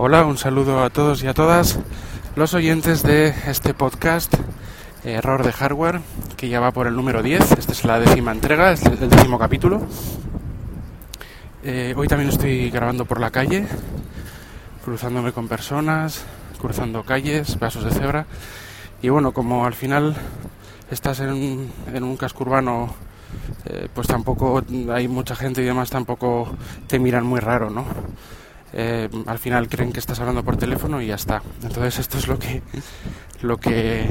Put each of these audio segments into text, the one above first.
Hola, un saludo a todos y a todas los oyentes de este podcast Error de Hardware, que ya va por el número 10. Esta es la décima entrega, este es el décimo capítulo. Eh, hoy también estoy grabando por la calle, cruzándome con personas, cruzando calles, pasos de cebra. Y bueno, como al final estás en un, en un casco urbano, eh, pues tampoco hay mucha gente y demás, tampoco te miran muy raro, ¿no? Eh, al final creen que estás hablando por teléfono y ya está. Entonces esto es lo que, lo que,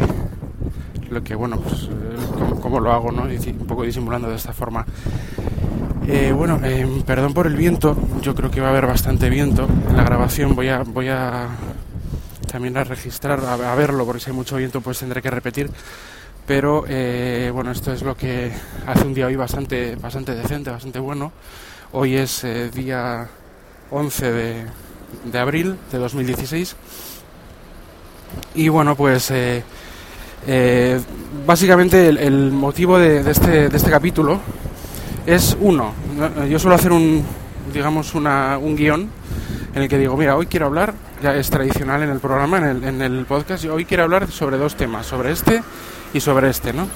lo que bueno, pues eh, como, lo hago, ¿no? Un poco disimulando de esta forma. Eh, bueno, perdón por el viento. Yo creo que va a haber bastante viento en la grabación. Voy a, voy a también a registrar, a, verlo, porque si hay mucho viento, pues tendré que repetir. Pero bueno, esto es lo que hace un día hoy bastante, bastante decente, bastante bueno. Hoy es día 11 de, abril de 2016. Y bueno, pues eh, eh, básicamente el, motivo de, este, de este capítulo es uno. Yo suelo hacer un, digamos, una, un guion en el que digo, mira, hoy quiero hablar, ya es tradicional en el programa, en el, en el podcast, hoy quiero hablar sobre dos temas, sobre este y sobre este, ¿no?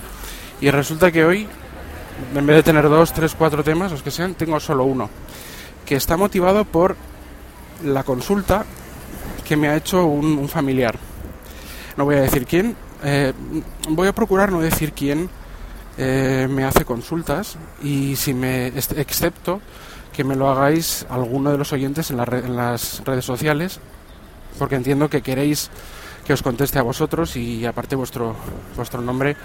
Y resulta que hoy, en vez de tener dos, tres, cuatro temas, los que sean, tengo solo uno que está motivado por la consulta que me ha hecho un, familiar. No voy a decir quién, eh, voy a procurar no decir quién eh, me hace consultas y si me excepto que me lo hagáis alguno de los oyentes en, en las redes sociales porque entiendo que queréis que os conteste a vosotros y aparte vuestro vuestro nombre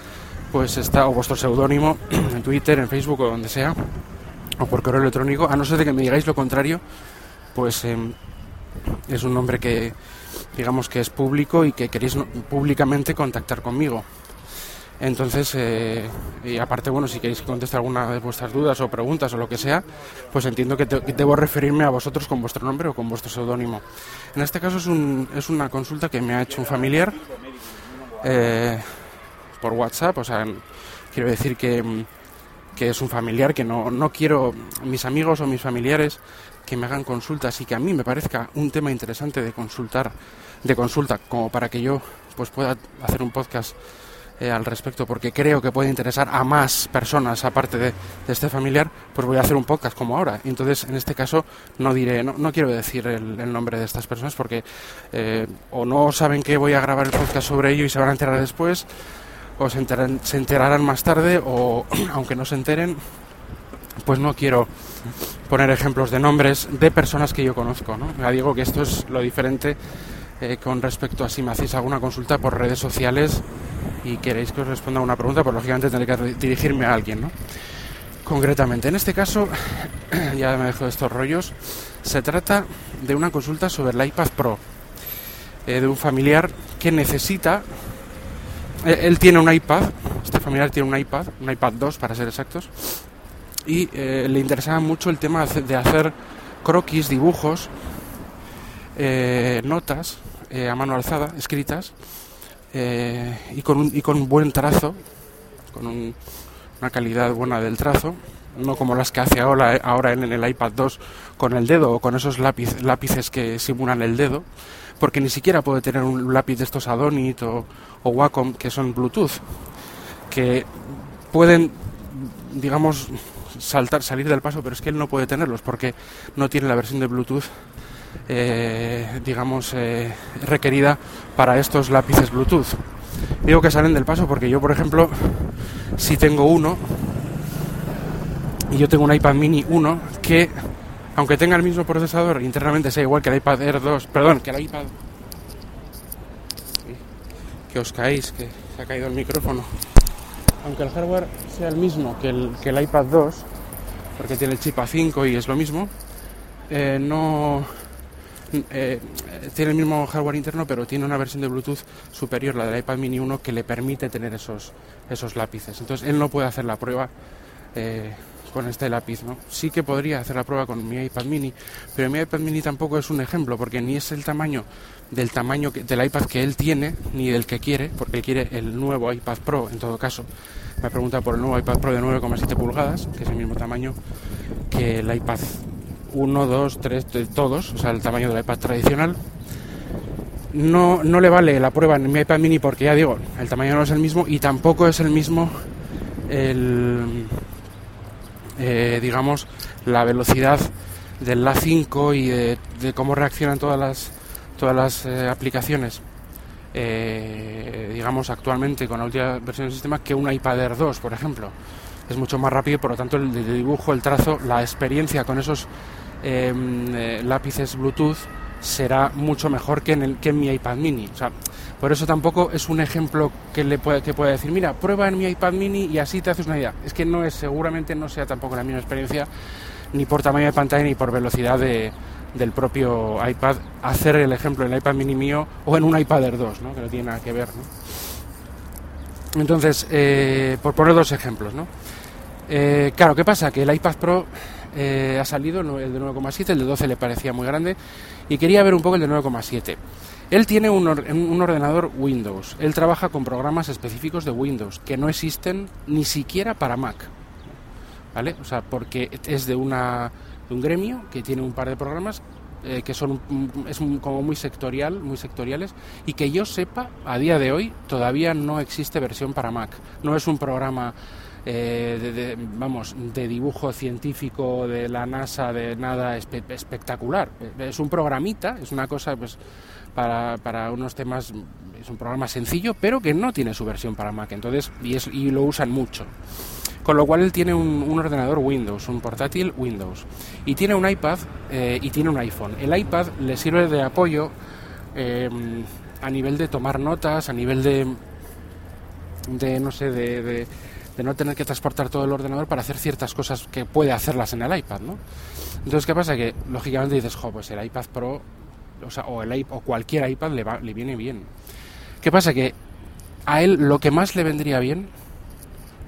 pues está o vuestro seudónimo en Twitter, en Facebook o donde sea o por correo electrónico, a no ser de que me digáis lo contrario, pues em, es un nombre que digamos que es público y que queréis públicamente contactar conmigo. Entonces, eh, y aparte, bueno, si queréis que conteste alguna de vuestras dudas o preguntas o lo que sea, pues entiendo que, debo referirme a vosotros con vuestro nombre o con vuestro seudónimo. En este caso es, un, es una consulta que me ha hecho un familiar eh, por WhatsApp, o sea, quiero decir que em, que es un familiar, que no, no quiero mis amigos o mis familiares que me hagan consultas y que a mí me parezca un tema interesante de consultar, de consulta, como para que yo pues pueda hacer un podcast eh, al respecto, porque creo que puede interesar a más personas aparte de, este familiar, pues voy a hacer un podcast como ahora. Entonces, en este caso, no diré, no, no quiero decir el, nombre de estas personas porque eh, o no saben que voy a grabar el podcast sobre ello y se van a enterar después, o se, se enterarán más tarde o aunque no se enteren, pues no quiero poner ejemplos de nombres de personas que yo conozco. ¿no? Ya digo que esto es lo diferente eh, con respecto a si me hacéis alguna consulta por redes sociales y queréis que os responda una pregunta, pues lógicamente tendré que dirigirme a alguien. ¿no? Concretamente, en este caso, ya me dejo de estos rollos, se trata de una consulta sobre el iPad Pro, eh, de un familiar que necesita él tiene un iPad, este familiar tiene un iPad, un iPad 2 para ser exactos, y eh, le interesaba mucho el tema de hacer croquis, dibujos, eh, notas a mano alzada, escritas, y, con un, y con buen trazo, con una calidad buena del trazo, no como las que hace ahora, ahora en, el iPad 2 con el dedo o con esos lápices que simulan el dedo, porque ni siquiera puede tener un lápiz de estos Adonit o, Wacom que son Bluetooth, que pueden, digamos, saltar, salir del paso, pero es que él no puede tenerlos porque no tiene la versión de Bluetooth, eh, digamos, eh, requerida para estos lápices Bluetooth. Digo que salen del paso porque yo, por ejemplo, si tengo uno, y yo tengo un iPad mini 1 que aunque tenga el mismo procesador, internamente sea igual que el iPad Air 2, perdón, que el iPad... Que os caéis, que se ha caído el micrófono. Aunque el hardware sea el mismo que el, que el iPad 2, porque tiene el chip A5 y es lo mismo, eh, no... Eh, tiene el mismo hardware interno, pero tiene una versión de Bluetooth superior, la del iPad mini 1, que le permite tener esos, esos lápices. Entonces él no puede hacer la prueba eh, con este lápiz, ¿no? Sí que podría hacer la prueba con mi iPad mini, pero mi iPad mini tampoco es un ejemplo, porque ni es el tamaño del tamaño del iPad que él tiene, ni del que quiere, porque él quiere el nuevo iPad Pro, en todo caso. Me pregunta por el nuevo iPad Pro de 9,7 pulgadas, que es el mismo tamaño que el iPad 1, 2, 3, de todos, o sea, el tamaño del iPad tradicional. no, no le vale la prueba en mi iPad mini porque ya digo, el tamaño no es el mismo y tampoco es el mismo el, eh, digamos, la velocidad del La 5 y de, cómo reaccionan todas las, todas las eh, aplicaciones, eh, digamos, actualmente con la última versión del sistema que un iPad Air 2, por ejemplo. Es mucho más rápido por lo tanto el, dibujo, el trazo, la experiencia con esos em, lápices Bluetooth será mucho mejor que en, el, que en mi iPad mini. Por eso tampoco es un ejemplo que le puede, que pueda decir, mira, prueba en mi iPad mini y así te haces una idea. Es que no es, seguramente no sea tampoco la misma experiencia, ni por tamaño de pantalla ni por velocidad de, del propio iPad, hacer el ejemplo en el iPad mini mío o en un iPad Air 2, ¿no? que no tiene nada que ver. ¿no? Entonces, eh, por poner dos ejemplos, ¿no? Eh, claro, ¿qué pasa? Que el iPad Pro eh, ha salido, el de 9,7, el de 12 le parecía muy grande y quería ver un poco el de 9,7. Él tiene un, ordenador Windows. Él trabaja con programas específicos de Windows que no existen ni siquiera para Mac. ¿Vale? O sea, porque es de, una, un gremio que tiene un par de programas eh, que son es como muy sectorial, muy sectoriales y que yo sepa a día de hoy todavía no existe versión para Mac. No es un programa eh, de, vamos, de dibujo científico de la NASA, de nada espectacular. Es un programita, es una cosa pues para, para unos temas, es un programa sencillo, pero que no tiene su versión para Mac, entonces, y, es, y lo usan mucho. Con lo cual él tiene un, ordenador Windows, un portátil Windows, y tiene un iPad eh, y tiene un iPhone. El iPad le sirve de apoyo eh, a nivel de tomar notas, a nivel de, de no sé, de de no tener que transportar todo el ordenador para hacer ciertas cosas que puede hacerlas en el iPad, ¿no? Entonces, ¿qué pasa? Que lógicamente dices, jo, pues el iPad Pro, o, sea, o, el, o cualquier iPad le, va, le viene bien. ¿Qué pasa? Que a él lo que más le vendría bien,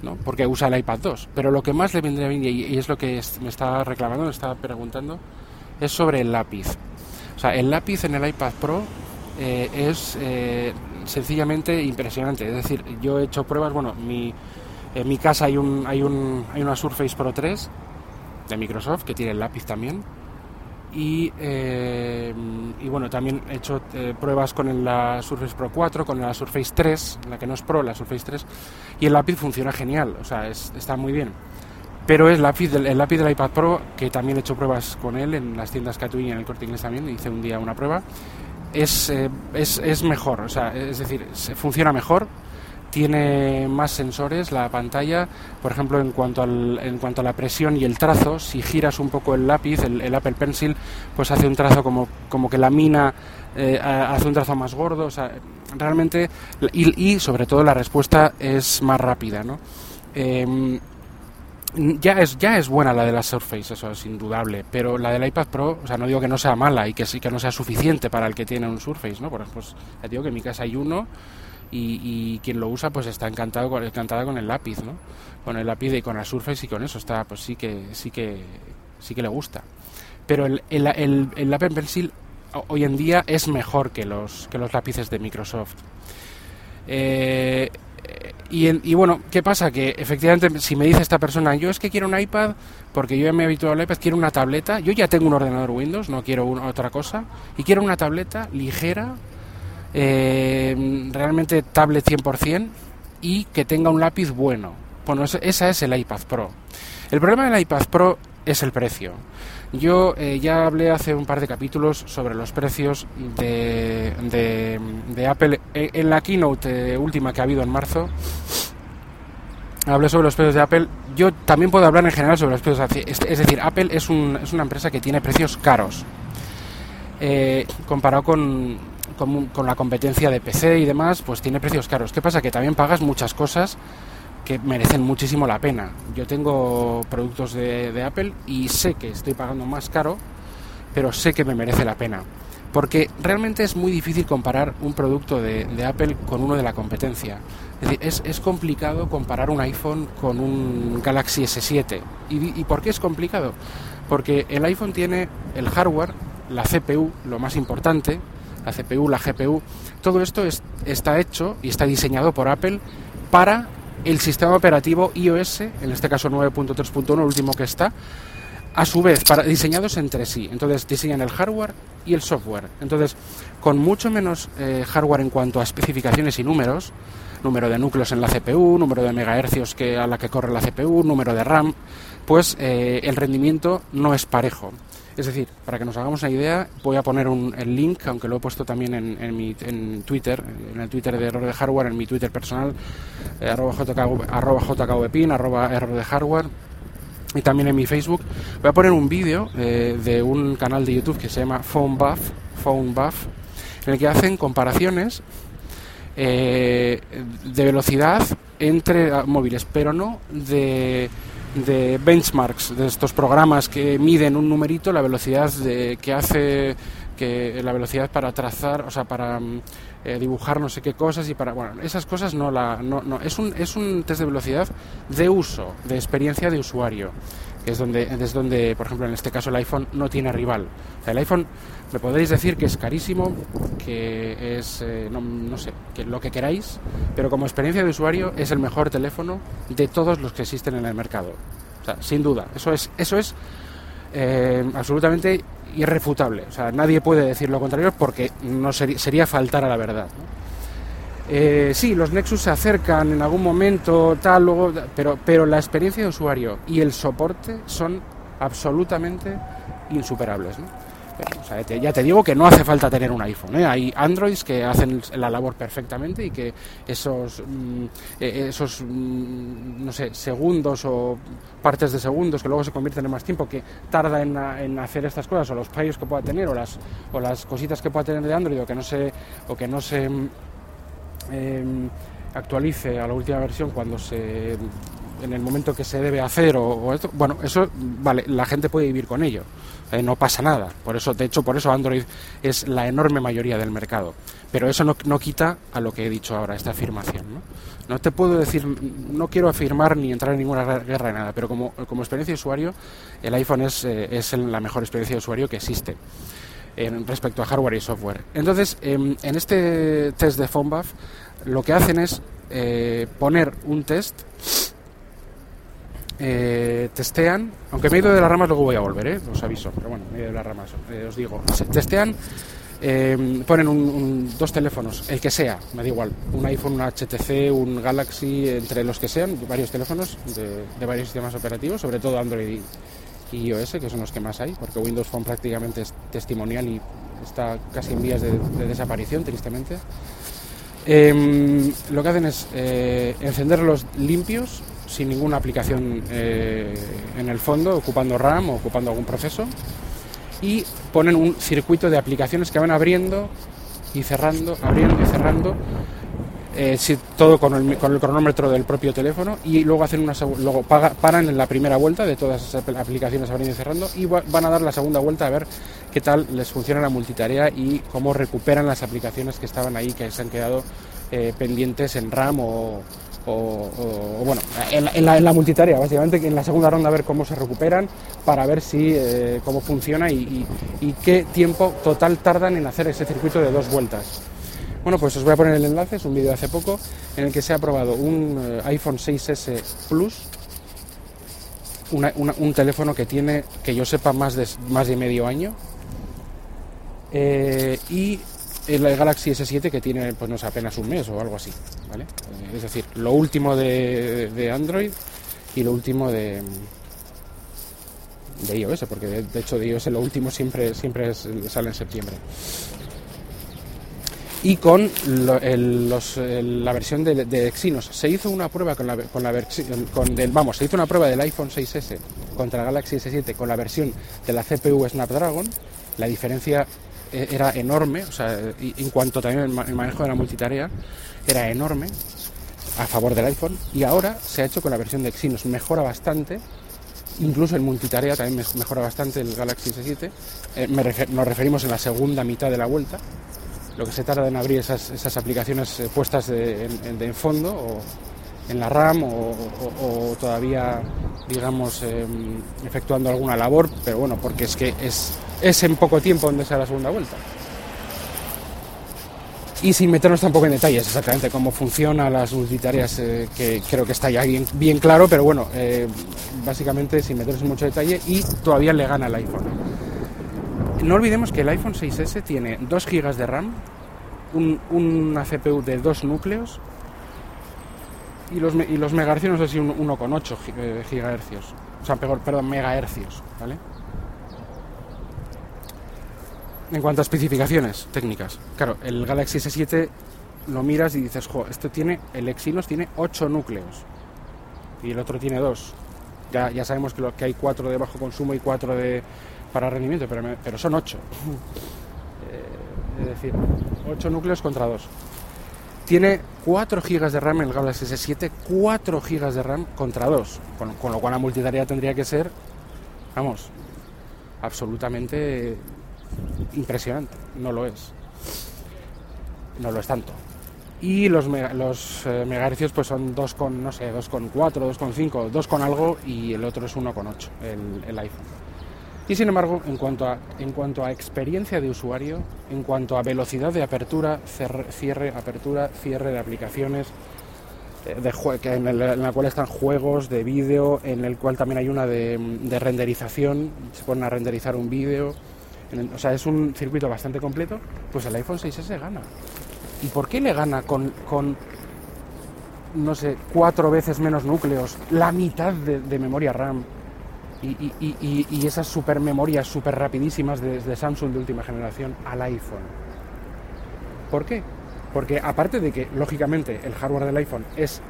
¿no? Porque usa el iPad 2, pero lo que más le vendría bien, y, es lo que me está reclamando, me está preguntando, es sobre el lápiz. O sea, el lápiz en el iPad Pro eh, es eh, sencillamente impresionante. Es decir, yo he hecho pruebas, bueno, mi en mi casa hay, un, hay, un, hay una Surface Pro 3 de Microsoft que tiene el lápiz también. Y, eh, y bueno, también he hecho eh, pruebas con la Surface Pro 4, con la Surface 3, la que no es Pro, la Surface 3, y el lápiz funciona genial, o sea, está muy bien. Pero es lápiz del, el lápiz del iPad Pro, que también he hecho pruebas con él en las tiendas Catwin y en el Corte Inglés también, hice un día una prueba, es, eh, es, es mejor, o sea, es decir, funciona mejor, tiene más sensores la pantalla, por ejemplo, en cuanto, al, en cuanto a la presión y el trazo, si giras un poco el lápiz, el, Apple Pencil, pues hace un trazo como, como que lamina, eh, hace un trazo más gordo, o sea, realmente, y, sobre todo la respuesta es más rápida, ¿no? Em, ya es, ya es buena la de la Surface, eso es indudable, pero la del iPad Pro, o sea, no digo que no sea mala y que sí que no sea suficiente para el que tiene un Surface, ¿no? Por ejemplo, pues, digo que en mi casa hay uno y, quien lo usa pues está encantado con, encantada con el lápiz, ¿no? Con el lápiz y con la Surface y con eso está, pues sí que, sí que, sí que le gusta. Pero el, el, el, el Apple Pencil hoy en día es mejor que los, que los lápices de Microsoft. Eh, y, y, bueno, ¿qué pasa? Que efectivamente, si me dice esta persona, yo es que quiero un iPad, porque yo ya me he habituado al iPad, quiero una tableta, yo ya tengo un ordenador Windows, no quiero otra cosa, y quiero una tableta ligera, eh, realmente tablet 100% y que tenga un lápiz bueno. Bueno, esa es el iPad Pro. El problema del iPad Pro es el precio. Yo eh, ya hablé hace un par de capítulos sobre los precios de, de, Apple en la keynote última que ha habido en marzo. Hablé sobre los precios de Apple. Yo también puedo hablar en general sobre los precios. Es decir, Apple es, un, es, una empresa que tiene precios caros. Eh, comparado con, con, la competencia de PC y demás, pues tiene precios caros. ¿Qué pasa? Que también pagas muchas cosas que merecen muchísimo la pena. Yo tengo productos de, Apple y sé que estoy pagando más caro, pero sé que me merece la pena. Porque realmente es muy difícil comparar un producto de, Apple con uno de la competencia. Es, decir, es, complicado comparar un iPhone con un Galaxy S7. ¿Y, ¿Y por qué es complicado? Porque el iPhone tiene el hardware, la CPU, lo más importante, la CPU, la GPU, todo esto está hecho y está diseñado por Apple para el sistema operativo iOS, en este caso 9.3.1, el último que está, a su vez, para, diseñados entre sí. Entonces diseñan el hardware y el software. Entonces, con mucho menos eh, hardware en cuanto a especificaciones y números, número de núcleos en la CPU, número de megahercios que, a la que corre la CPU, número de RAM, pues eh, el rendimiento no es parejo. Es decir, para que nos hagamos una idea, voy a poner un, el link, aunque lo he puesto también en, en, mi, en Twitter, en el Twitter de Error de Hardware, en mi Twitter personal, eh, arroba, JKV, arroba jkvpin, error de hardware, y también en mi Facebook. Voy a poner un vídeo eh, de un canal de YouTube que se llama Phone Buff en el que hacen comparaciones eh, de velocidad entre ah, móviles, pero no de, de, benchmarks, de estos programas que miden un numerito la velocidad de, que hace que la velocidad para trazar, o sea, para mm, eh, dibujar no sé qué cosas y para, bueno, esas cosas no la, no, no, es un, es un test de velocidad de uso, de experiencia de usuario, que es donde, es donde, por ejemplo, en este caso el iPhone no tiene rival. O sea, el iPhone me podéis decir que es carísimo, que es, eh, no, sé, que lo que queráis, pero como experiencia de usuario es el mejor teléfono de todos los que existen en el mercado. O sea, sin duda, eso es, eso es eh, absolutamente irrefutable. O sea, nadie puede decir lo contrario porque no sería, faltar a la verdad. Eh, sí, los Nexus se acercan en algún momento, tal, luego, pero, pero la experiencia de usuario y el soporte son absolutamente insuperables. O sea, ya te digo que no hace falta tener un iPhone. ¿eh? Hay Androids que hacen la labor perfectamente y que esos, mm, esos mm, no sé, segundos o partes de segundos que luego se convierten en más tiempo que tarda en, hacer estas cosas o los fallos que pueda tener o las, o las cositas que pueda tener de Android o que no se, o que no se eh, actualice a la última versión cuando se en el momento que se debe hacer o, esto, bueno, eso vale, la gente puede vivir con ello eh, no pasa nada. Por eso, de hecho, por eso Android es la enorme mayoría del mercado. Pero eso no, no quita a lo que he dicho ahora, esta afirmación. ¿no? no te puedo decir, no quiero afirmar ni entrar en ninguna guerra de nada, pero como, como experiencia de usuario, el iPhone es, eh, es la mejor experiencia de usuario que existe en respecto a hardware y software. Entonces, eh, en este test de PhoneBuff, lo que hacen es eh, poner un test eh, testean, aunque me he ido de las ramas, luego voy a volver, ¿eh? os aviso, pero bueno, me he ido de las ramas, eh, os digo, testean, ponen un, dos teléfonos, el que sea, me da igual, un iPhone, un HTC, un Galaxy, entre los que sean, varios teléfonos de, varios sistemas operativos, sobre todo Android y, iOS, que son los que más hay, porque Windows Phone prácticamente es testimonial y está casi en vías de, de desaparición, tristemente. Eh, lo que hacen es encenderlos limpios, sin ninguna aplicación eh, en el fondo, ocupando RAM o ocupando algún proceso, y ponen un circuito de aplicaciones que van abriendo y cerrando, abriendo y cerrando, eh, todo con el, cronómetro del propio teléfono, y luego hacen una luego paran en la primera vuelta de todas esas aplicaciones abriendo y cerrando, y va, van a dar la segunda vuelta a ver qué tal les funciona la multitarea y cómo recuperan las aplicaciones que estaban ahí, que se han quedado eh, pendientes en RAM o, o, bueno, en la, en, multitarea, básicamente en la segunda ronda a ver cómo se recuperan para ver si eh, cómo funciona y, qué tiempo total tardan en hacer ese circuito de dos vueltas. Bueno, pues os voy a poner el enlace, es un vídeo de hace poco en el que se ha probado un eh, iPhone 6S Plus, un teléfono que tiene, que yo sepa, más de, más de medio año. Eh, y el Galaxy S7 que tiene pues no sé, apenas un mes o algo así, ¿vale? Es decir, lo último de, Android y lo último de, de iOS, porque de, hecho de iOS lo último siempre, siempre es, sale en septiembre. Y con la versión de, de, Exynos. Se hizo una prueba con la, la versión, vamos, se hizo una prueba del iPhone 6S contra el Galaxy S7 con la versión de la CPU Snapdragon. La diferencia era enorme, o sea, en cuanto también el manejo de la multitarea era enorme a favor del iPhone y ahora se ha hecho con la versión de Exynos, mejora bastante, incluso en multitarea también mejora bastante el Galaxy S7, eh, nos referimos en la segunda mitad de la vuelta, lo que se tarda en abrir esas, aplicaciones eh, puestas de, en, fondo o en la RAM o, todavía, digamos, eh, efectuando alguna labor, pero bueno, porque es que es, es en poco tiempo donde sea la segunda vuelta. y sin meternos tampoco en detalles exactamente cómo funciona las multitareas, eh, que creo que está ya bien, bien claro, pero bueno, eh, básicamente sin meternos en mucho detalle y todavía le gana el iPhone. No olvidemos que el iPhone 6S tiene 2 GB de RAM, un, una CPU de 2 núcleos y los, y los megahercios no sé si 1,8 GHz, o sea, perdón, megahercios, ¿vale? En cuanto a especificaciones técnicas, claro, el Galaxy S7 lo miras y dices, jo, esto tiene, el Exynos tiene 8 núcleos y el otro tiene 2. Ya, ya sabemos que, lo, que hay 4 de bajo consumo y 4 de, para rendimiento, pero, pero son 8. eh, es decir, 8 núcleos contra 2. Tiene 4 GB de RAM el Galaxy S7, 4 GB de RAM contra 2, con, con lo cual la multitarea tendría que ser, vamos, absolutamente impresionante. No lo es. No lo es tanto. Y los, los eh, megahercios pues son 2 con, no sé, 2,4, 2,5, 2 con algo y el otro es 1,8, el, el iPhone. Y sin embargo, en cuanto, a, en cuanto a experiencia de usuario, en cuanto a velocidad de apertura, cierre, apertura, cierre de aplicaciones, eh, de en, el, en, la cual están juegos de vídeo, en el cual también hay una de, de renderización, se ponen a renderizar un vídeo, o sea, es un circuito bastante completo, pues el iPhone 6S gana. ¿Y por qué le gana con, no sé, cuatro veces menos núcleos, la mitad de memoria RAM y, y, y, esas super memorias super rapidísimas de, de Samsung de última generación al iPhone? ¿Por qué? Porque aparte de que, lógicamente, el hardware del iPhone es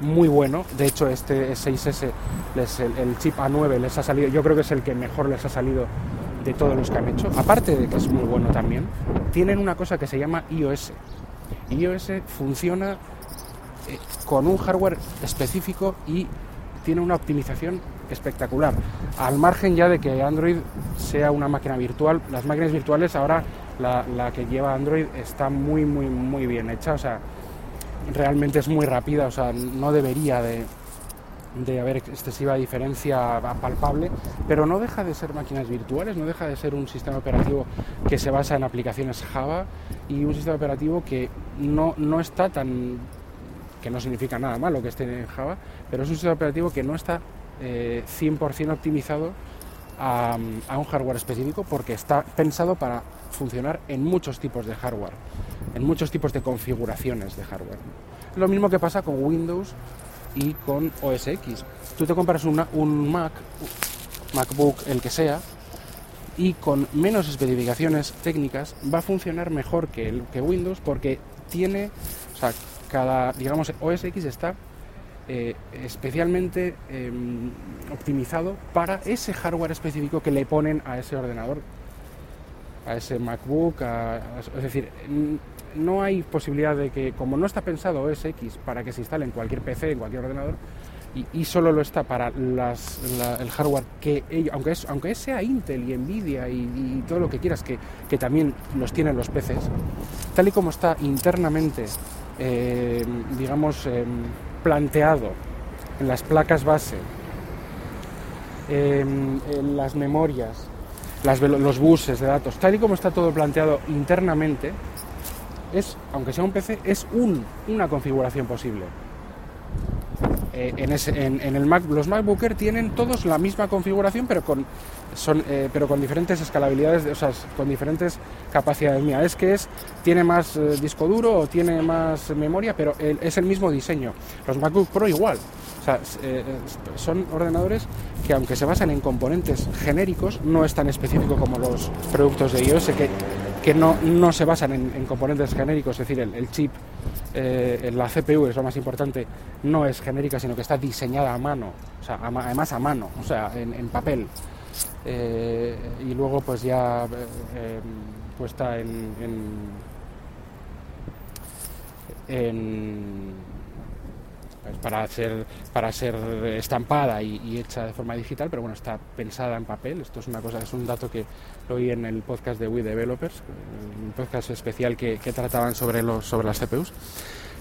muy bueno. De hecho, este 6S, les, el, el, chip A9 les ha salido, yo creo que es el que mejor les ha salido de todos los que han hecho. Aparte de que es muy bueno también, tienen una cosa que se llama iOS. iOS funciona eh, con un hardware específico y tiene una optimización espectacular. Al margen ya de que Android sea una máquina virtual, las máquinas virtuales ahora la, que lleva Android está muy, muy, muy bien hecha. O sea, realmente es muy rápida. O sea, no debería de, de haber excesiva diferencia palpable, pero no deja de ser máquinas virtuales, no deja de ser un sistema operativo que se basa en aplicaciones Java y un sistema operativo que no, no está tan no significa nada malo que esté en Java, pero es un sistema operativo que no está eh, 100% optimizado a, un hardware específico porque está pensado para funcionar en muchos tipos de hardware, en muchos tipos de configuraciones de hardware. Lo mismo que pasa con Windows y con OS X. Tú te compras una, un Mac, MacBook, el que sea, y con menos especificaciones técnicas va a funcionar mejor que, que Windows porque tiene, o sea, cada, digamos, OS X está eh, especialmente eh, optimizado para ese hardware específico que le ponen a ese ordenador, a ese MacBook, es decir, no hay posibilidad de que, como no está pensado OS X para que se instale en cualquier PC, en cualquier ordenador, y, solo lo está para el hardware que ellos, aunque, es, aunque sea Intel y Nvidia y, todo lo que quieras, que, también los tienen los PCs, tal y como está internamente, eh, digamos, eh, planteado en las placas base, eh, en las memorias, las, los buses de datos, tal y como está todo planteado internamente, es, aunque sea un PC, es un, una configuración posible. Eh, en, el Mac, los MacBook Air tienen todos la misma configuración, pero con, son, eh, pero con diferentes escalabilidades, o sea, con diferentes capacidades. Mira, es que es, tiene más eh, disco duro o tiene más memoria, pero es el mismo diseño. Los MacBook Pro igual. O sea, son ordenadores que aunque se basan en componentes genéricos, no es tan específico como los productos de iOS que que no, no se basan en, en, componentes genéricos, es decir, el chip, eh, la CPU es lo más importante, no es genérica, sino que está diseñada a mano, o sea, a, además a mano, o sea, en, papel. Eh, y luego pues ya eh, puesta en, en para ser, para ser estampada y, y, hecha de forma digital, pero bueno, está pensada en papel. Esto es una cosa, es un dato que lo oí en el podcast de We Developers, un podcast especial que, trataban sobre, los, sobre las CPUs.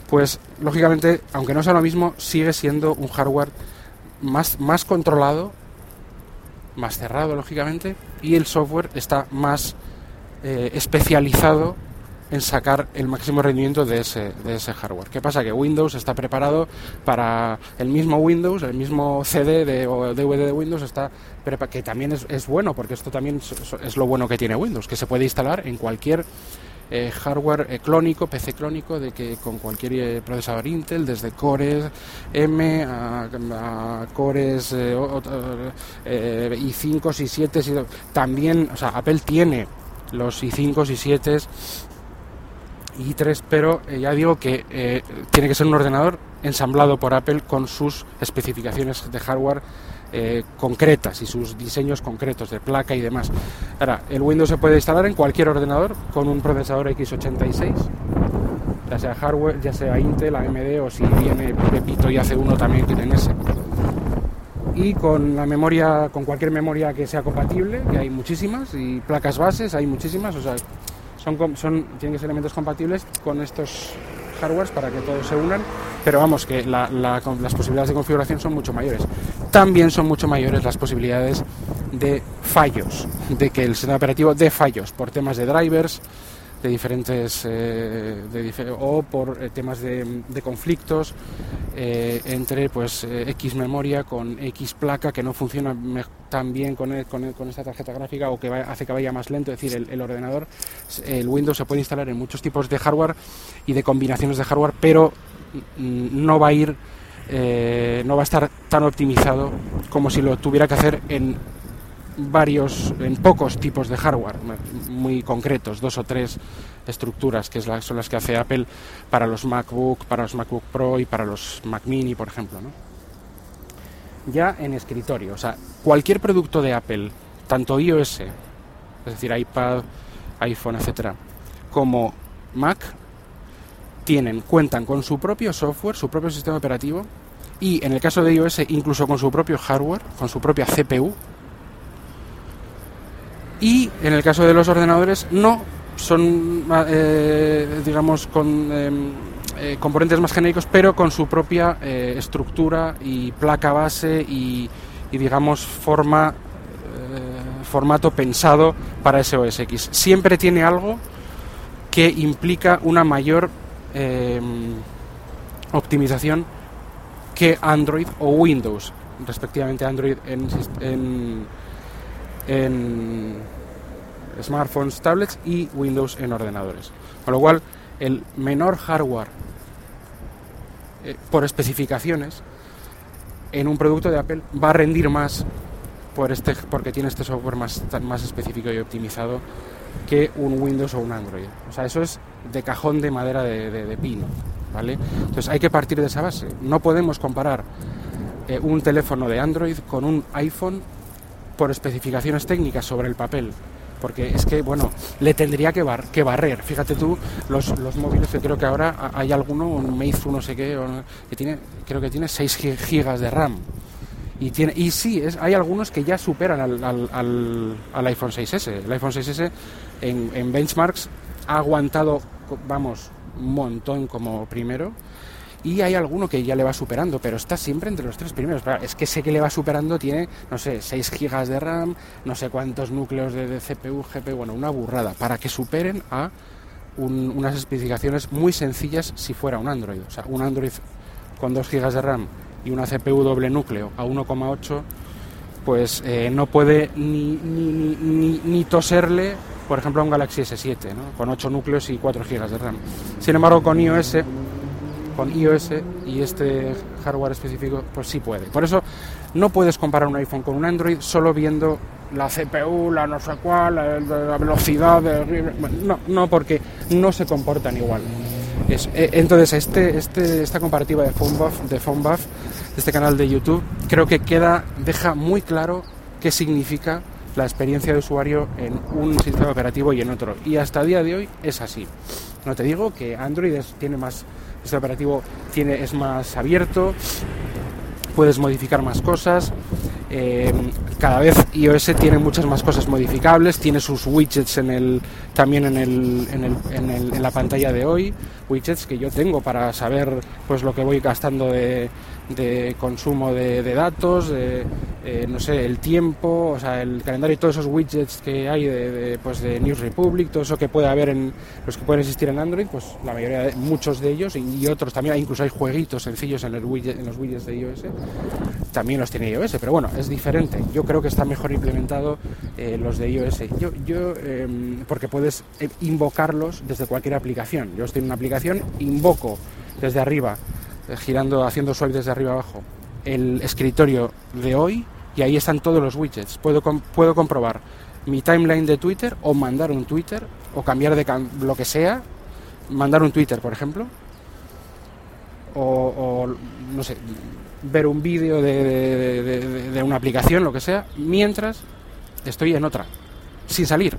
Pues lógicamente, aunque no sea lo mismo, sigue siendo un hardware más, más controlado, más cerrado, lógicamente, y el software está más eh, especializado en sacar el máximo rendimiento de ese, de ese hardware. ¿Qué pasa? Que Windows está preparado para el mismo Windows, el mismo CD de, o DVD de Windows está que también es, es bueno, porque esto también es, lo bueno que tiene Windows, que se puede instalar en cualquier eh, hardware eh, clónico, PC clónico, de que con cualquier eh, procesador Intel, desde Cores M a, Cores i5, i7, también, o sea, Apple tiene los i5, i7 i3, pero eh, ya digo que eh, tiene que ser un ordenador ensamblado por Apple con sus especificaciones de hardware eh, concretas y sus diseños concretos de placa y demás. Ahora, el Windows se puede instalar en cualquier ordenador con un procesador x86, ya sea hardware, ya sea Intel, AMD o si viene Pepito y hace uno también que tiene ese. Y con la memoria, con cualquier memoria que sea compatible, que hay muchísimas, y placas bases hay muchísimas, o sea, son, tienen que ser elementos compatibles con estos hardwares para que todos se unan, pero vamos, que las posibilidades de configuración son mucho mayores. También son mucho mayores las posibilidades de fallos, de que el sistema operativo dé fallos por temas de drivers, de diferentes eh, o por eh, temas de, conflictos eh, entre pues X memoria con X placa que no funciona tan bien con, con, esta tarjeta gráfica o que hace que vaya más lento, es decir, el, ordenador, el Windows se puede instalar en muchos tipos de hardware y de combinaciones de hardware, pero no va a ir no va a estar tan optimizado como si lo tuviera que hacer en varios, en pocos tipos de hardware muy concretos, dos o tres estructuras que son las que hace Apple para los MacBook, para los MacBook Pro y para los Mac Mini, por ejemplo. Ya en escritorio, o sea, cualquier producto de Apple, tanto iOS, es decir, iPad, iPhone, etcétera, como Mac, tienen, cuentan con su propio software, su propio sistema operativo y en el caso de iOS incluso con su propio hardware, con su propia CPU, y en el caso de los ordenadores no son eh, digamos con em, eh, componentes más genéricos pero con su propia eh, estructura y placa base y, digamos forma formato pensado para ese OS X. Siempre tiene algo que implica una mayor em, optimización que Android o Windows respectivamente Android en en smartphones, tablets y Windows en ordenadores. Con lo cual, el menor hardware eh, por especificaciones en un producto de Apple va a rendir más por este, porque tiene este software más, más específico y optimizado que un Windows o un Android. O sea, eso es de cajón de madera de, de, pino. ¿vale? Entonces hay que partir de esa base. No podemos comparar eh, un teléfono de Android con un iPhone por especificaciones técnicas sobre el papel. Porque es que, bueno, le tendría que, bar que barrer. Fíjate tú, los, los móviles que creo que ahora hay alguno, un Meizu no sé qué, que tiene, creo que tiene 6 gigas de RAM. Y, tiene, y sí, es, hay algunos que ya superan al, al, al, iPhone 6S. El iPhone 6S en, en benchmarks ha aguantado, vamos, un montón como primero y hay alguno que ya le va superando, pero está siempre entre los tres primeros. Es que sé que le va superando, tiene, no sé, 6 gigas de RAM, no sé cuántos núcleos de, CPU, GPU, bueno, una burrada, para que superen a unas especificaciones muy sencillas si fuera un Android. O sea, un Android con 2 gigas de RAM y una CPU doble núcleo a 1,8, pues eh, no puede ni, ni, ni, ni, toserle, por ejemplo, a un Galaxy S7, ¿no? con 8 núcleos y 4 gigas de RAM. Sin embargo, con iOS con iOS y este hardware específico, pues sí puede. Por eso no puedes comparar un iPhone con un Android solo viendo la CPU, la no sé cuál, la, velocidad, no, no, porque no se comportan igual. Eh, entonces, este, este, esta comparativa de PhoneBuff, de PhoneBuff, este canal de YouTube, creo que queda, deja muy claro qué significa la experiencia de usuario en un sistema operativo y en otro. Y hasta el día de hoy es así. No te digo que Android tiene más este operativo tiene, es más abierto, puedes modificar más cosas. Eh, cada vez iOS tiene muchas más cosas modificables, tiene sus widgets en el, también en, el, en, la pantalla de hoy, widgets que yo tengo para saber pues lo que voy gastando de, consumo de, datos, eh, no sé, el tiempo, o sea, el calendario y todos esos widgets que hay de, pues de News Republic, todo eso que puede haber en los que pueden existir en Android, pues la mayoría, de, muchos de ellos y, otros también, incluso hay jueguitos sencillos en los widgets de iOS, también los tiene iOS, pero bueno, es diferente. Yo creo que está mejor implementado eh, los de iOS. Yo, yo em, porque puedes eh, invocarlos desde cualquier aplicación. Yo estoy en una aplicación, invoco desde arriba, girando, haciendo swipe desde arriba abajo, el escritorio de hoy y ahí están todos los widgets. Puedo, puedo comprobar mi timeline de Twitter o mandar un Twitter o cambiar de lo que sea, mandar un Twitter, por ejemplo, o, no sé, ver un vídeo de, de, una aplicación, lo que sea, mientras estoy en otra, sin salir.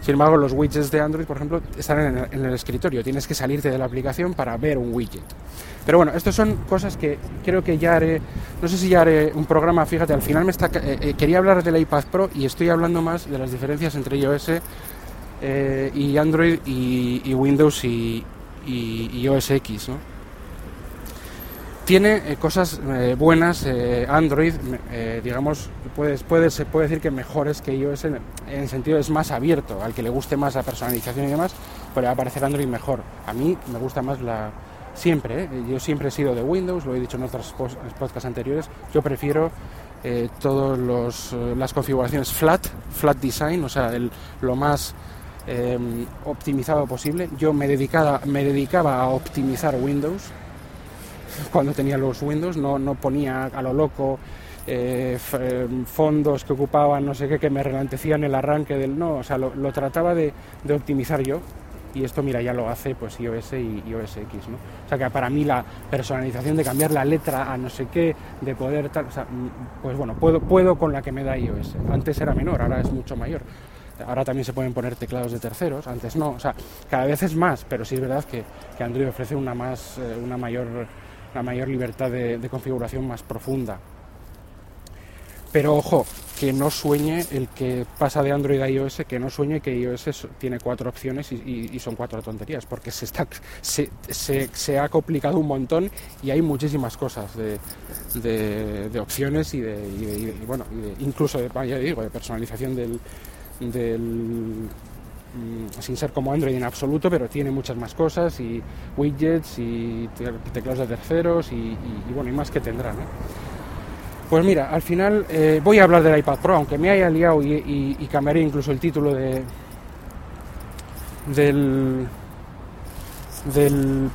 Sin embargo, los widgets de Android, por ejemplo, están en el, escritorio. Tienes que salirte de la aplicación para ver un widget. Pero bueno, estas son cosas que creo que ya haré. No sé si ya haré un programa. Fíjate, al final me está. Eh, eh, quería hablar del iPad Pro y estoy hablando más de las diferencias entre iOS eh, y Android y, Windows y, y, y OS X, ¿no? Tiene eh, cosas eh, buenas, eh, Android, digamos, puede, puede, se puede decir que mejores que iOS en, en, sentido es más abierto, al que le guste más la personalización y demás, pues le va a parecer Android mejor. A mí me gusta más la... Siempre, yo siempre he sido de Windows, lo he dicho en otros podcasts anteriores, yo prefiero todas las configuraciones flat, flat design, o sea, el, lo más optimizado posible. Yo me, dedicaba, me dedicaba a optimizar Windows, cuando tenía los Windows, no, no ponía a lo loco eh, fondos que ocupaban no sé qué, que me ralentecían el arranque del no, o sea, lo, trataba de, de, optimizar yo y esto, mira, ya lo hace pues iOS y iOS X, ¿no? O sea, que para mí la personalización de cambiar la letra a no sé qué, de poder tal, o sea, mm, pues bueno, puedo, puedo con la que me da iOS. Antes era menor, ahora es mucho mayor. Ahora también se pueden poner teclados de terceros, antes no, o sea, cada vez es más, pero sí es verdad que, que Android ofrece una, más, eh, una mayor la mayor libertad de, configuración más profunda. Pero ojo, que no sueñe el que pasa de Android a iOS, que no sueñe que iOS tiene cuatro opciones y, son cuatro tonterías, porque se, está, se, se, ha complicado un montón y hay muchísimas cosas de, de, opciones y de, bueno, incluso de, digo, de personalización del, del sin ser como Android en absoluto, pero tiene muchas más cosas y widgets y teclados de terceros y, bueno, y más que tendrá, Pues mira, al final eh, voy a hablar del iPad Pro, aunque me haya liado y, cambiaré incluso el título de del,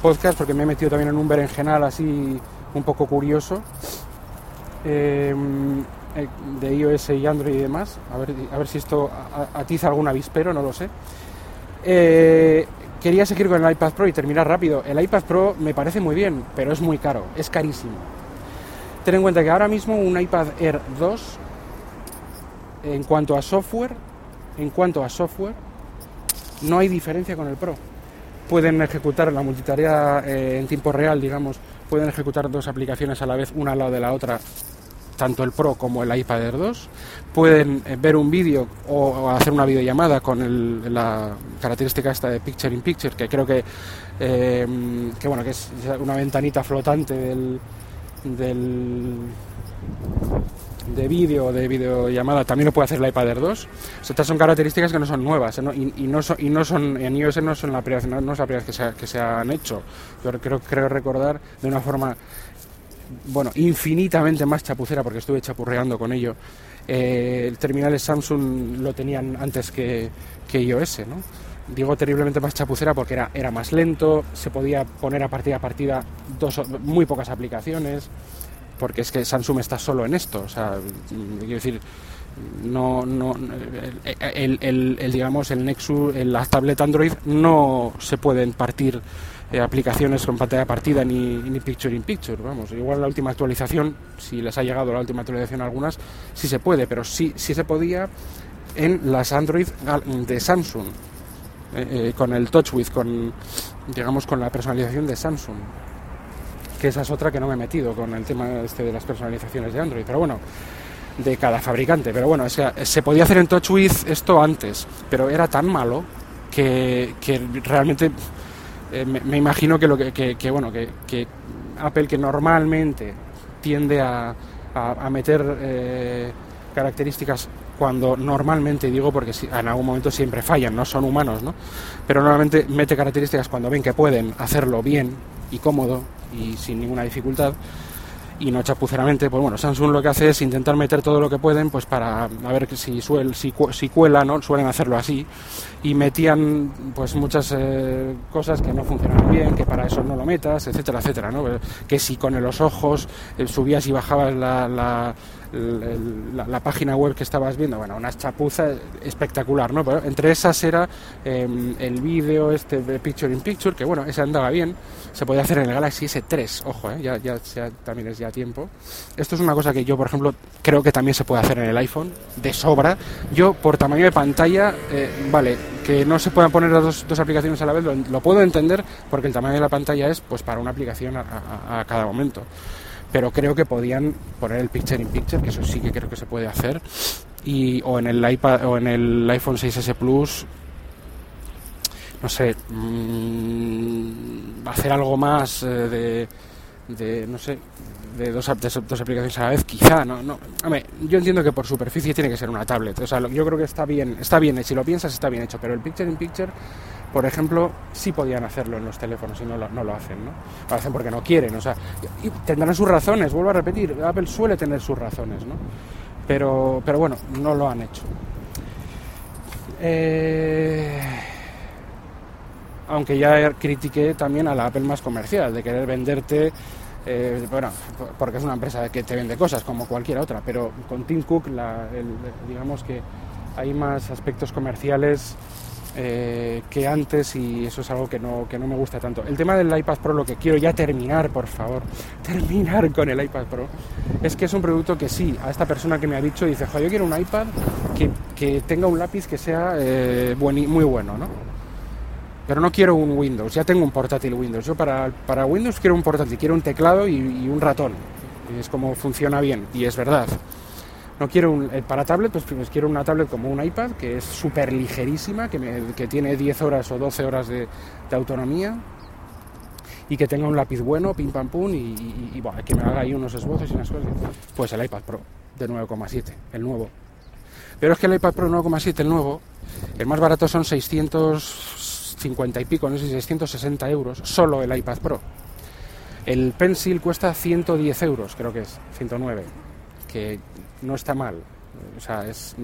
podcast, porque me he metido también en un berenjenal así un poco curioso. Eh, de iOS y Android y demás. A ver, a ver si esto atiza algún avispero, no lo sé. Eh, quería seguir con el iPad Pro y terminar rápido. El iPad Pro me parece muy bien, pero es muy caro, es carísimo. Ten en cuenta que ahora mismo un iPad Air 2, en cuanto a software, en cuanto a software, no hay diferencia con el Pro. Pueden ejecutar la multitarea eh, en tiempo real, digamos, pueden ejecutar dos aplicaciones a la vez, una al lado de la otra, tanto el Pro como el iPad Air 2. Pueden eh, ver un vídeo o, hacer una videollamada con la característica esta de Picture in Picture, que creo que, eh, que bueno, que es una ventanita flotante del, del de vídeo o de videollamada también lo puede hacer el iPad Air 2. estas son características que no son nuevas ¿eh? Y, no son, y no son en iOS no son la primera, no, es la que se, que se han hecho. Yo creo, creo recordar de una forma bueno, infinitamente más chapucera porque estuve chapurreando con ello. Eh, el terminal Samsung lo tenían antes que, que iOS, ¿no? Digo terriblemente más chapucera porque era, era más lento, se podía poner a partida a partida dos, muy pocas aplicaciones, porque es que Samsung está solo en esto, o sea, quiero decir, no, no el, el, el, digamos el Nexus, la tablet Android no se pueden partir eh, aplicaciones con pantalla partida ni, ni picture in picture. Vamos, igual la última actualización, si les ha llegado la última actualización algunas, sí se puede, pero sí, sí se podía en las Android de Samsung, eh, eh, con el TouchWiz, con, digamos, con la personalización de Samsung. Que esa es otra que no me he metido con el tema este de las personalizaciones de Android. Pero bueno, de cada fabricante. Pero bueno, se podía hacer en TouchWiz esto antes, pero era tan malo que, que realmente eh, me, imagino que lo que, bueno que, Apple que normalmente tiende a, a, meter eh, características cuando normalmente digo porque en algún momento siempre fallan, no son humanos, ¿no? Pero normalmente mete características cuando ven que pueden hacerlo bien y cómodo y sin ninguna dificultad y no chapuceramente, pues bueno, Samsung lo que hace es intentar meter todo lo que pueden, pues para a ver si, suel, si, si cuela, ¿no? Suelen hacerlo así y metían pues muchas eh, cosas que no funcionaban bien, que para eso no lo metas, etcétera, etcétera, ¿no? Que si con los ojos eh, subías y bajabas la, la la, página web que estabas viendo, bueno, una chapuza espectacular, ¿no? Pero entre esas era em, el vídeo este de Picture in Picture, que bueno, ese andaba bien, se podía hacer en el Galaxy S3, ojo, ¿eh? ya, ya, también es ya tiempo. Esto es una cosa que yo, por ejemplo, creo que también se puede hacer en el iPhone, de sobra. Yo, por tamaño de pantalla, eh, vale, que no se puedan poner las dos, dos aplicaciones a la vez, lo, puedo entender porque el tamaño de la pantalla es pues para una aplicación a cada momento pero creo que podían poner el picture in picture, que eso sí que creo que se puede hacer, y, o en el iPad o en el iPhone 6S Plus, no sé, mm, hacer algo más eh, de, no sé, de dos, dos, aplicaciones a la vez, quizá, no, no, yo entiendo que por superficie tiene que ser una tablet, o sea, yo creo que está bien, está bien, si lo piensas está bien hecho, pero el picture in picture por ejemplo, sí podían hacerlo en los teléfonos y no lo, no lo hacen, ¿no? Lo hacen porque no quieren, o sea, y tendrán sus razones, vuelvo a repetir, Apple suele tener sus razones, ¿no? Pero, pero bueno, no lo han hecho. Eh, aunque ya critiqué también a la Apple más comercial, de querer venderte, eh, bueno, porque es una empresa que te vende cosas como cualquier otra, pero con Tim Cook, digamos que hay más aspectos comerciales eh, que antes y eso es algo que no, que no me gusta tanto. El tema del iPad Pro, lo que quiero ya terminar, por favor, terminar con el iPad Pro, es que es un producto que sí, a esta persona que me ha dicho, dice, yo quiero un iPad que, que tenga un lápiz que sea eh, muy bueno, ¿no? Pero no quiero un Windows, ya tengo un portátil Windows. Yo para, para Windows quiero un portátil, quiero un teclado y, un ratón. es como funciona bien, y es verdad. No quiero un, eh, para tablet, pues, pues, quiero una tablet como un iPad, que es súper ligerísima, que, que, tiene 10 horas o 12 horas de, autonomía y que tenga un lápiz bueno, pim pam pum, y, que me haga ahí unos esbozos y unas cosas. Pues el iPad Pro de 9,7, el nuevo. Pero es que el iPad Pro 9,7, el nuevo, el más barato son 650 y pico, no sé si 660 euros, solo el iPad Pro. El Pencil cuesta 110 euros, creo que es, 109, que no está mal. O sea, es,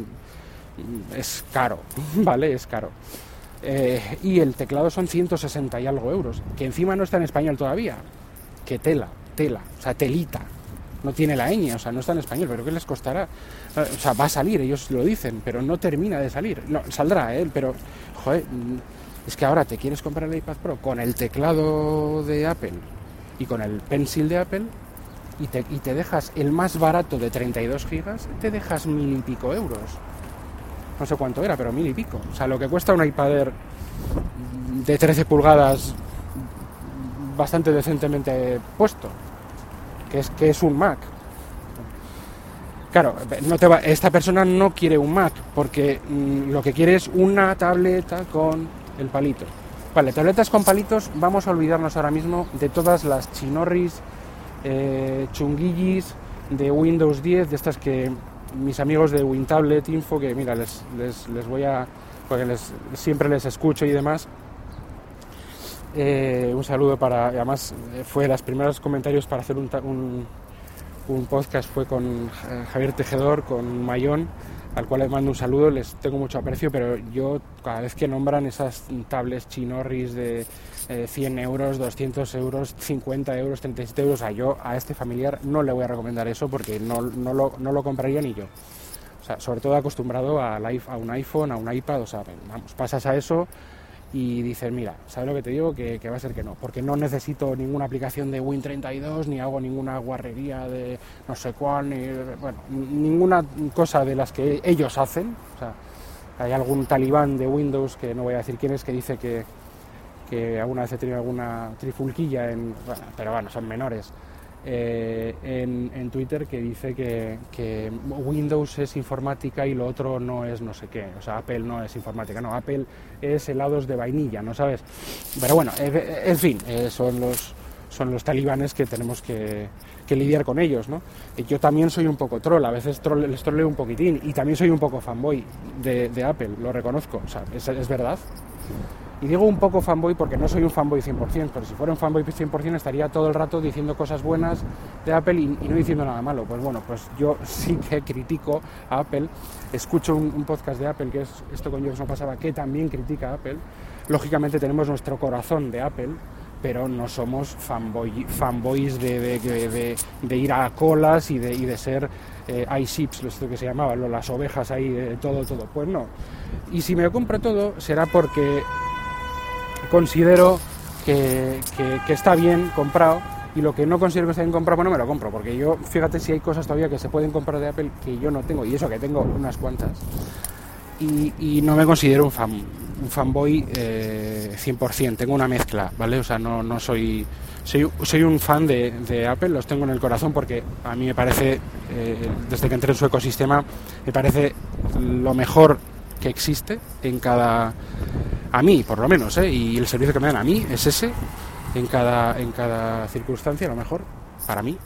es caro, ¿vale? Es caro. Eh, y el teclado son 160 y algo euros, que encima no está en español todavía. Que tela, tela, o sea, telita. No tiene la ñ, o sea, no está en español, pero ¿qué les costará? O sea, va a salir, ellos lo dicen, pero no termina de salir. No, saldrá, ¿eh? Pero, joder, es que ahora te quieres comprar el iPad Pro con el teclado de Apple y con el pencil de Apple, y te, dejas el más barato de 32 gigas, te dejas mil y pico euros. No sé cuánto era, pero mil y pico. O sea, lo que cuesta un iPad Air de 13 pulgadas bastante decentemente puesto, que es, que es un Mac. Claro, no te esta persona no quiere un Mac, porque mm, lo que quiere es una tableta con el palito. Vale, tabletas con palitos, vamos a olvidarnos ahora mismo de todas las chinorris eh, chunguillis de Windows 10, de estas que mis amigos de WinTablet Info, que mira, les, les, voy a, porque les, siempre les escucho y demás. Eh, un saludo para, además eh, fue los primeros comentarios para hacer un, un, un podcast fue con Javier Tejedor, con Mayón, al cual les mando un saludo, les tengo mucho aprecio, pero yo cada vez que nombran esas tablets chinorris de 100 eh, euros, 200 euros, 50 euros, 37 euros, a yo a este familiar no le voy a recomendar eso porque no, no, lo, no lo compraría ni yo. O sea, sobre todo acostumbrado a, a un iPhone, a un iPad, o sea, vamos, pasas a eso y dices, mira, ¿sabes lo que te digo? Que, va a ser que no, porque no necesito ninguna aplicación de Win32, ni hago ninguna guarrería de no sé cuál, ni, bueno, ninguna cosa de las que ellos hacen. O sea, hay algún talibán de Windows, que no voy a decir quién es, que dice que, que alguna vez he tenido alguna trifulquilla, en, pero bueno, son menores eh, en, Twitter que dice que, Windows es informática y lo otro no es no sé qué. O sea, Apple no es informática, no, Apple es helados de vainilla, ¿no sabes? Pero bueno, en fin, eh, son los son los talibanes que tenemos que, lidiar con ellos, ¿no? Y yo también soy un poco troll, a veces les troleo un poquitín, y también soy un poco fanboy de, Apple, lo reconozco, o sea, es, verdad. Y digo un poco fanboy porque no soy un fanboy 100%, pero si fuera un fanboy 100% estaría todo el rato diciendo cosas buenas de Apple y, no diciendo nada malo. Pues bueno, pues yo sí que critico a Apple, escucho un, podcast de Apple, que es esto con Jobs no pasaba, que también critica a Apple. Lógicamente tenemos nuestro corazón de Apple, pero no somos fanboy, fanboys de, ir a colas y de, y de ser eh, iShips, esto que se llamaba, las ovejas ahí, de todo, todo. Pues no. Y si me compro todo, será porque considero que, está bien comprado y lo que no considero que está bien comprado, pues no me lo compro, porque yo, fíjate si hay cosas todavía que se pueden comprar de Apple que yo no tengo, y eso que tengo unas cuantas, y, no me considero un fan, un fanboy eh, 100%, tengo una mezcla, ¿vale? O sea, no, no soy, soy, soy un fan de, Apple, los tengo en el corazón porque a mí me parece, eh, desde que entré en su ecosistema, me parece lo mejor que existe en cada, a mí por lo menos, ¿eh? y el servicio que me dan a mí es ese en cada, en cada circunstancia, a lo mejor, para mí,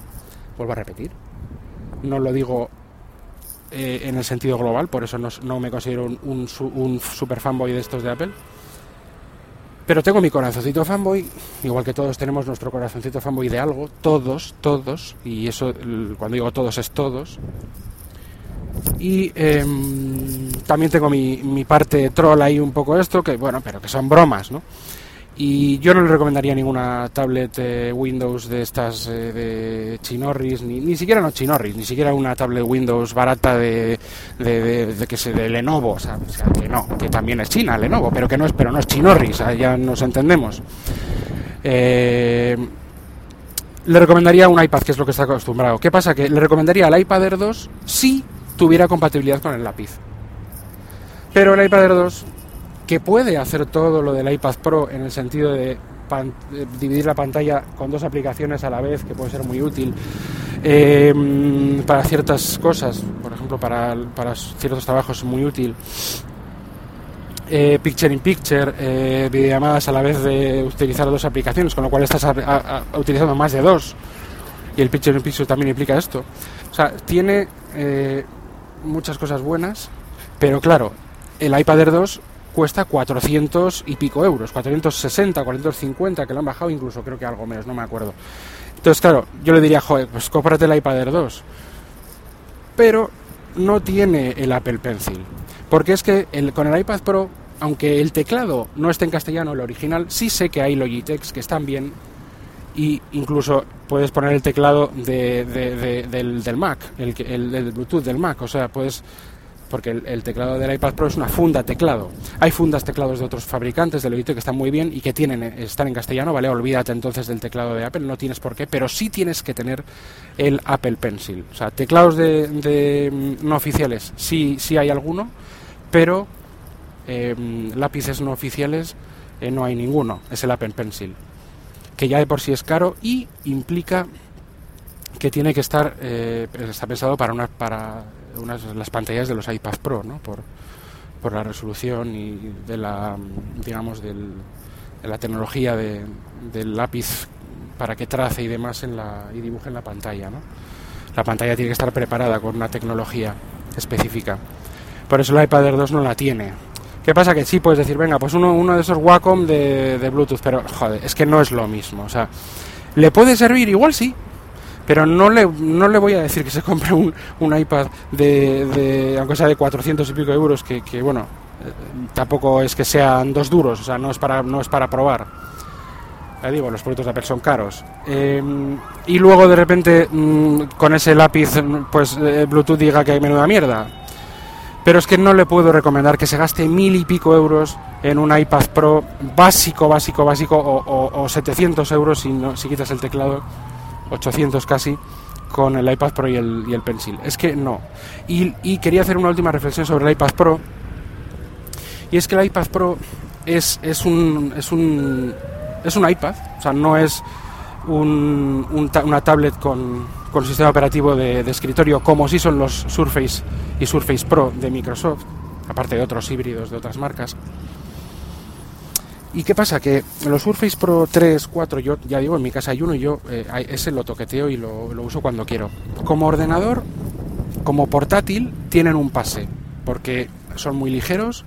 vuelvo a repetir, no lo digo eh, en el sentido global, por eso no, me considero un, un, super fanboy de estos de Apple. Pero tengo mi corazoncito fanboy, igual que todos tenemos nuestro corazoncito fanboy de algo, todos, todos, y eso cuando digo todos es todos. Y em, también tengo mi, parte troll ahí un poco esto, que bueno, pero que son bromas, ¿no? Y yo no le recomendaría ninguna tablet eh, Windows de estas eh, de Chinorris, ni, ni siquiera no Chinorris, ni siquiera una tablet Windows barata de, de, que se de Lenovo, o sea, que no, que también es China, Lenovo, pero que no es, pero no es Chinorris, ya nos entendemos. Eh, le recomendaría un iPad, que es lo que está acostumbrado. ¿Qué pasa? Que le recomendaría el iPad Air 2 si tuviera compatibilidad con el lápiz. Pero el iPad Air 2 que puede hacer todo lo del iPad Pro en el sentido de dividir la pantalla con dos aplicaciones a la vez, que puede ser muy útil em, para ciertas cosas, por ejemplo, para, ciertos trabajos muy útil. Eh, picture in Picture, eh, videollamadas a la vez de utilizar dos aplicaciones, con lo cual estás utilizando más de dos. Y el Picture in Picture también implica esto. O sea, tiene eh, muchas cosas buenas, pero claro, el iPad Air 2 cuesta 400 y pico euros, 460, 450, que lo han bajado incluso, creo que algo menos, no me acuerdo. Entonces, claro, yo le diría, joder, pues cómprate el iPad Air 2. Pero no tiene el Apple Pencil. Porque es que el, con el iPad Pro, aunque el teclado no esté en castellano, el original, sí sé que hay Logitech que están bien. Y incluso puedes poner el teclado de, del, Mac, el, el, el Bluetooth del Mac. O sea, puedes porque el, teclado del iPad Pro es una funda teclado. Hay fundas teclados de otros fabricantes de Logitech que están muy bien y que tienen están en castellano, ¿vale? Olvídate entonces del teclado de Apple, no tienes por qué, pero sí tienes que tener el Apple Pencil. O sea, teclados de, mm, no oficiales, sí, sí hay alguno, pero em, lápices no oficiales eh, no hay ninguno, es el Apple Pencil, que ya de por sí es caro y implica que tiene que estar, eh, está pensado para una, para unas las pantallas de los iPad Pro, ¿no? Por, por la resolución y de la, digamos, del, de la tecnología de, del lápiz para que trace y demás en la, y dibuje en la pantalla, ¿no? La pantalla tiene que estar preparada con una tecnología específica. Por eso el iPad Air 2 no la tiene. ¿Qué pasa? Que sí puedes decir, venga, pues uno, uno de esos Wacom de, de Bluetooth, pero joder, es que no es lo mismo. O sea, ¿le puede servir? Igual sí, pero no le, no le voy a decir que se compre un, un iPad de, de, aunque sea de 400 y pico euros, que, que bueno, eh, tampoco es que sean dos duros, o sea, no es para, no es para probar. Ya digo, los productos de Apple son caros. Em, y luego de repente mm, con ese lápiz, pues eh, Bluetooth diga que hay menuda mierda. Pero es que no le puedo recomendar que se gaste mil y pico euros en un iPad Pro básico, básico, básico, o, o, 700 euros si, no, si quitas el teclado 800 casi, con el iPad Pro y el, y el Pencil. Es que no. Y, quería hacer una última reflexión sobre el iPad Pro. Y es que el iPad Pro es, es, un, es, un, es un iPad, o sea, no es un, una tablet con, con sistema operativo de, escritorio como si son los Surface y Surface Pro de Microsoft, aparte de otros híbridos de otras marcas. ¿Y qué pasa? Que los Surface Pro 3, 4, yo ya digo, en mi casa hay uno y yo eh, ese lo toqueteo y lo uso cuando quiero. Como ordenador, como portátil, tienen un pase, porque son muy ligeros,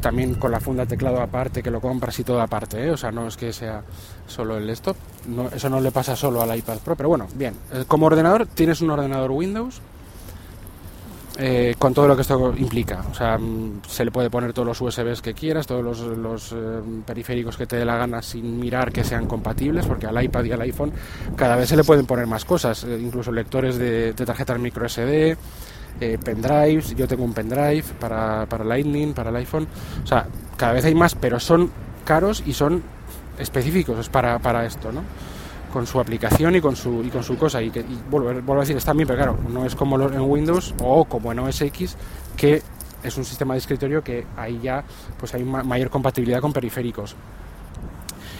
también con la funda de teclado aparte, que lo compras y todo aparte, ¿eh? o sea, no es que sea solo el desktop, no, eso no le pasa solo al iPad Pro, pero bueno, bien, eh, como ordenador tienes un ordenador Windows eh, con todo lo que esto implica. O sea, mm, se le puede poner todos los USBs que quieras, todos los, eh, periféricos que te dé la gana sin mirar que sean compatibles, porque al iPad y al iPhone cada vez se le pueden poner más cosas, eh, incluso lectores de, tarjetas micro SD, pendrives. Yo tengo un pendrive para, para Lightning, para el iPhone. O sea, cada vez hay más, pero son caros y son específicos para, para esto, ¿no? con su aplicación y con su y con su cosa y que vuelvo, a decir está bien pero claro no es como en Windows o como en OS X que es un sistema de escritorio que ahí ya pues hay mayor compatibilidad con periféricos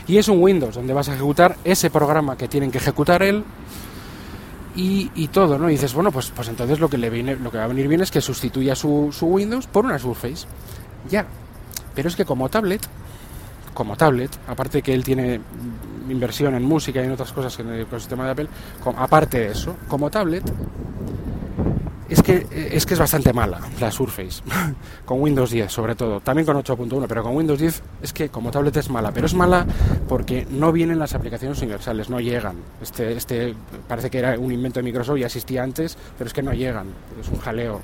y es un Windows donde vas a ejecutar ese programa que tienen que ejecutar él y, y, todo, ¿no? Y dices, bueno, pues, pues entonces lo que le viene, lo que va a venir bien es que sustituya su, su Windows por una Surface. Ya. Pero es que como tablet, como tablet, aparte que él tiene inversión en música y en otras cosas en el ecosistema de Apple, aparte de eso, como tablet, es que, es que es bastante mala la Surface, con Windows 10 sobre todo, también con 8.1, pero con Windows 10 es que como tablet es mala, pero es mala porque no vienen las aplicaciones universales, no llegan. Este, este parece que era un invento de Microsoft y existía antes, pero es que no llegan, es un jaleo.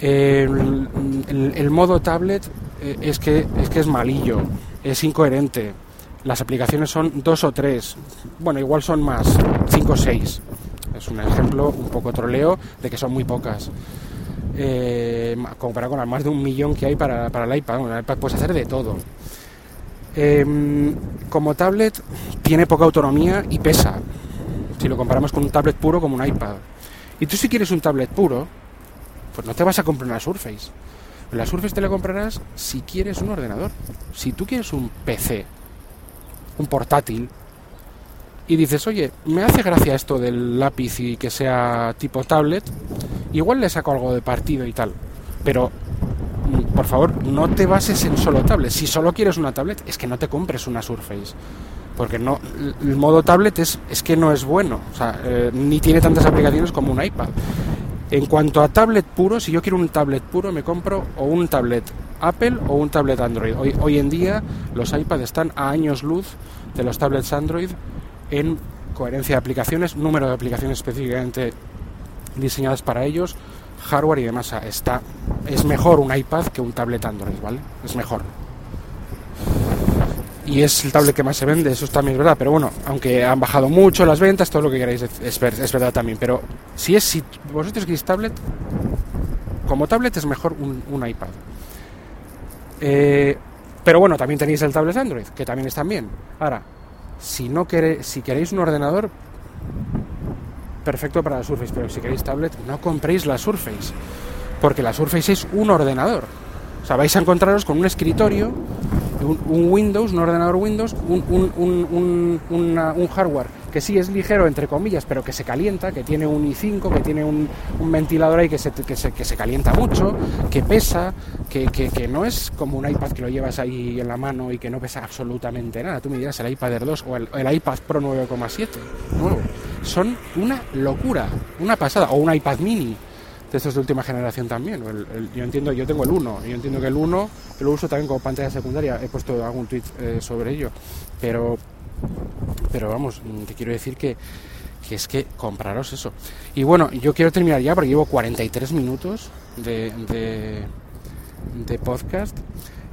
el, modo tablet eh, es, que, es que es malillo, es incoherente, las aplicaciones son dos o tres, bueno, igual son más, cinco o seis. Es un ejemplo un poco troleo de que son muy pocas. Eh, comparado con las más de un millón que hay para, para el iPad. El iPad puedes hacer de todo. Em, como tablet tiene poca autonomía y pesa. Si lo comparamos con un tablet puro como un iPad. Y tú si quieres un tablet puro, pues no te vas a comprar una Surface. La Surface te la comprarás si quieres un ordenador. Si tú quieres un PC un portátil, y dices, oye, me hace gracia esto del lápiz y que sea tipo tablet, igual le saco algo de partido y tal, pero mm, por favor, no te bases en solo tablet. Si solo quieres una tablet, es que no te compres una Surface. Porque no, el modo tablet es, es que no es bueno, o sea, eh, ni tiene tantas aplicaciones como un iPad. En cuanto a tablet puro, si yo quiero un tablet puro, me compro o un tablet Apple o un tablet Android. Hoy, hoy en día los iPads están a años luz de los tablets Android en coherencia de aplicaciones, número de aplicaciones específicamente diseñadas para ellos, hardware y demás. Está, es mejor un iPad que un tablet Android, ¿vale? Es mejor. Y es el tablet que más se vende, eso también es verdad. Pero bueno, aunque han bajado mucho las ventas, todo lo que queráis es, es verdad también. Pero si es si vosotros queréis tablet, como tablet es mejor un, un iPad. Eh, pero bueno, también tenéis el tablet Android, que también están bien. Ahora, si no queréis, si queréis un ordenador, perfecto para la Surface, pero si queréis tablet, no compréis la Surface, porque la Surface es un ordenador. O sea, vais a encontraros con un escritorio, un, Windows, un ordenador Windows, un, un hardware que sí es ligero, entre comillas, pero que se calienta, que tiene un i5, que tiene un, ventilador ahí que se, que, se, que se calienta mucho, que pesa, que, que, no es como un iPad que lo llevas ahí en la mano y que no pesa absolutamente nada. Tú me dirás el iPad Air 2 o el, iPad Pro 9,7 nuevo. Son una locura, una pasada. O un iPad mini de estos de última generación también. yo entiendo, yo tengo el 1, yo entiendo que el 1 lo uso también como pantalla secundaria. He puesto algún tweet eh, sobre ello, pero pero vamos, te quiero decir que, es que compraros eso. Y bueno, yo quiero terminar ya porque llevo 43 minutos de, de, podcast.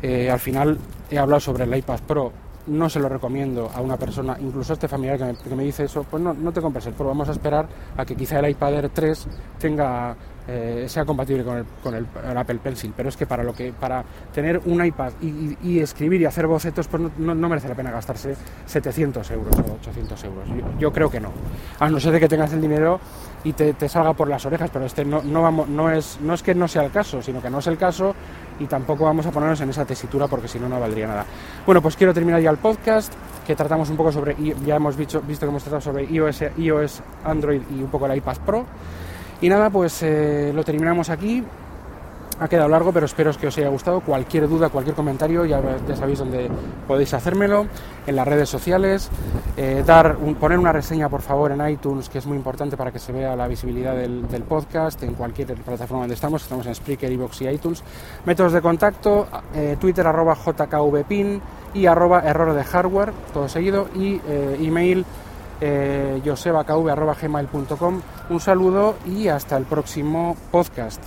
Eh, al final he hablado sobre el iPad Pro. No se lo recomiendo a una persona, incluso a este familiar que me, que me dice eso, pues no, no te compres el Pro, vamos a esperar a que quizá el iPad Air 3 tenga eh, sea compatible con, el, con el, Apple Pencil, pero es que para lo que para tener un iPad y, escribir y hacer bocetos, pues no, merece la pena gastarse 700 euros o 800 euros. Yo, creo que no. A no ser de que tengas el dinero y te, salga por las orejas, pero este no, no, vamos, no, es, no es que no sea el caso, sino que no es el caso y tampoco vamos a ponernos en esa tesitura porque si no, no valdría nada. Bueno, pues quiero terminar ya el podcast que tratamos un poco sobre, ya hemos visto, visto que hemos tratado sobre iOS, iOS, Android y un poco el iPad Pro. Y nada, pues eh, lo terminamos aquí. Ha quedado largo, pero espero que os haya gustado. Cualquier duda, cualquier comentario, ya, sabéis dónde podéis hacérmelo, en las redes sociales. Eh, dar poner una reseña, por favor, en iTunes, que es muy importante para que se vea la visibilidad del, podcast, en cualquier plataforma donde estamos. Estamos en Spreaker, Evox y iTunes. Métodos de contacto, eh, Twitter arroba jkvpin y arroba error de hardware, todo seguido, y email eh. Un saludo y hasta el próximo podcast.